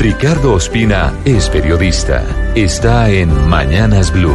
Ricardo Ospina es periodista. Está en Mañanas Blue.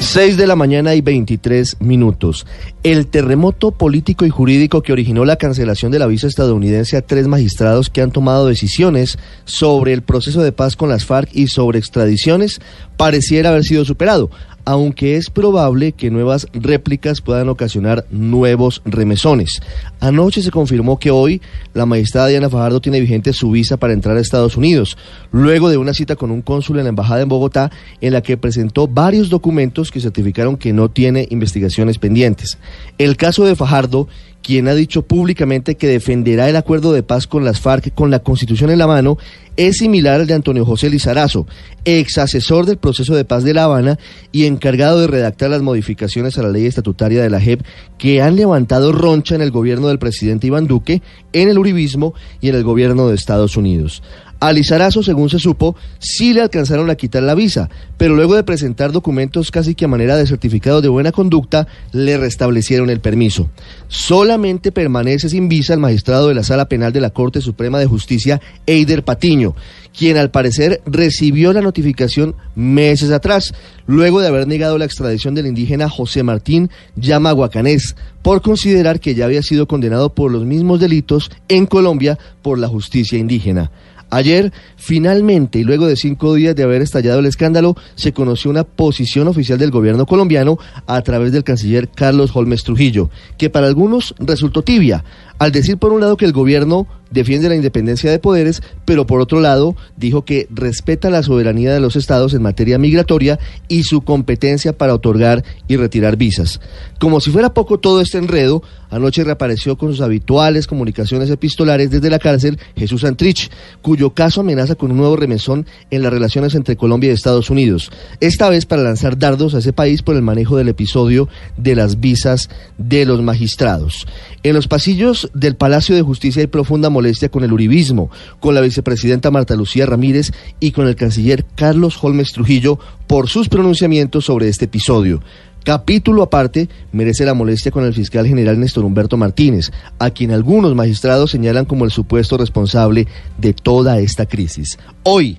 6 de la mañana y 23 minutos. El terremoto político y jurídico que originó la cancelación de la visa estadounidense a tres magistrados que han tomado decisiones sobre el proceso de paz con las FARC y sobre extradiciones pareciera haber sido superado aunque es probable que nuevas réplicas puedan ocasionar nuevos remesones. Anoche se confirmó que hoy la magistrada Diana Fajardo tiene vigente su visa para entrar a Estados Unidos, luego de una cita con un cónsul en la embajada en Bogotá en la que presentó varios documentos que certificaron que no tiene investigaciones pendientes. El caso de Fajardo quien ha dicho públicamente que defenderá el acuerdo de paz con las FARC con la Constitución en la mano, es similar al de Antonio José Lizarazo, ex asesor del proceso de paz de La Habana y encargado de redactar las modificaciones a la ley estatutaria de la JEP que han levantado roncha en el gobierno del presidente Iván Duque, en el Uribismo y en el gobierno de Estados Unidos. A Lizarazo, según se supo, sí le alcanzaron a quitar la visa, pero luego de presentar documentos casi que a manera de certificado de buena conducta, le restablecieron el permiso. Solamente permanece sin visa el magistrado de la Sala Penal de la Corte Suprema de Justicia, Eider Patiño, quien al parecer recibió la notificación meses atrás, luego de haber negado la extradición del indígena José Martín Yamaguacanés, por considerar que ya había sido condenado por los mismos delitos en Colombia por la justicia indígena. Ayer, finalmente, y luego de cinco días de haber estallado el escándalo, se conoció una posición oficial del gobierno colombiano a través del canciller Carlos Holmes Trujillo, que para algunos resultó tibia, al decir por un lado que el gobierno defiende la independencia de poderes, pero por otro lado dijo que respeta la soberanía de los estados en materia migratoria y su competencia para otorgar y retirar visas. Como si fuera poco todo este enredo, anoche reapareció con sus habituales comunicaciones epistolares desde la cárcel Jesús Antrich, cuyo caso amenaza con un nuevo remesón en las relaciones entre Colombia y Estados Unidos, esta vez para lanzar dardos a ese país por el manejo del episodio de las visas de los magistrados. En los pasillos del Palacio de Justicia hay profunda con el uribismo, con la vicepresidenta Marta Lucía Ramírez y con el canciller Carlos Holmes Trujillo por sus pronunciamientos sobre este episodio. Capítulo aparte merece la molestia con el fiscal general Néstor Humberto Martínez, a quien algunos magistrados señalan como el supuesto responsable de toda esta crisis. Hoy,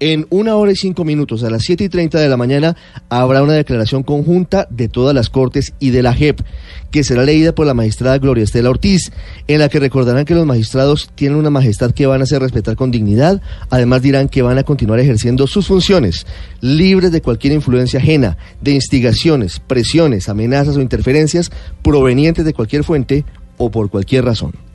en una hora y cinco minutos, a las siete y treinta de la mañana, habrá una declaración conjunta de todas las Cortes y de la JEP, que será leída por la magistrada Gloria Estela Ortiz, en la que recordarán que los magistrados tienen una majestad que van a hacer respetar con dignidad, además dirán que van a continuar ejerciendo sus funciones, libres de cualquier influencia ajena, de instigaciones, presiones, amenazas o interferencias provenientes de cualquier fuente o por cualquier razón.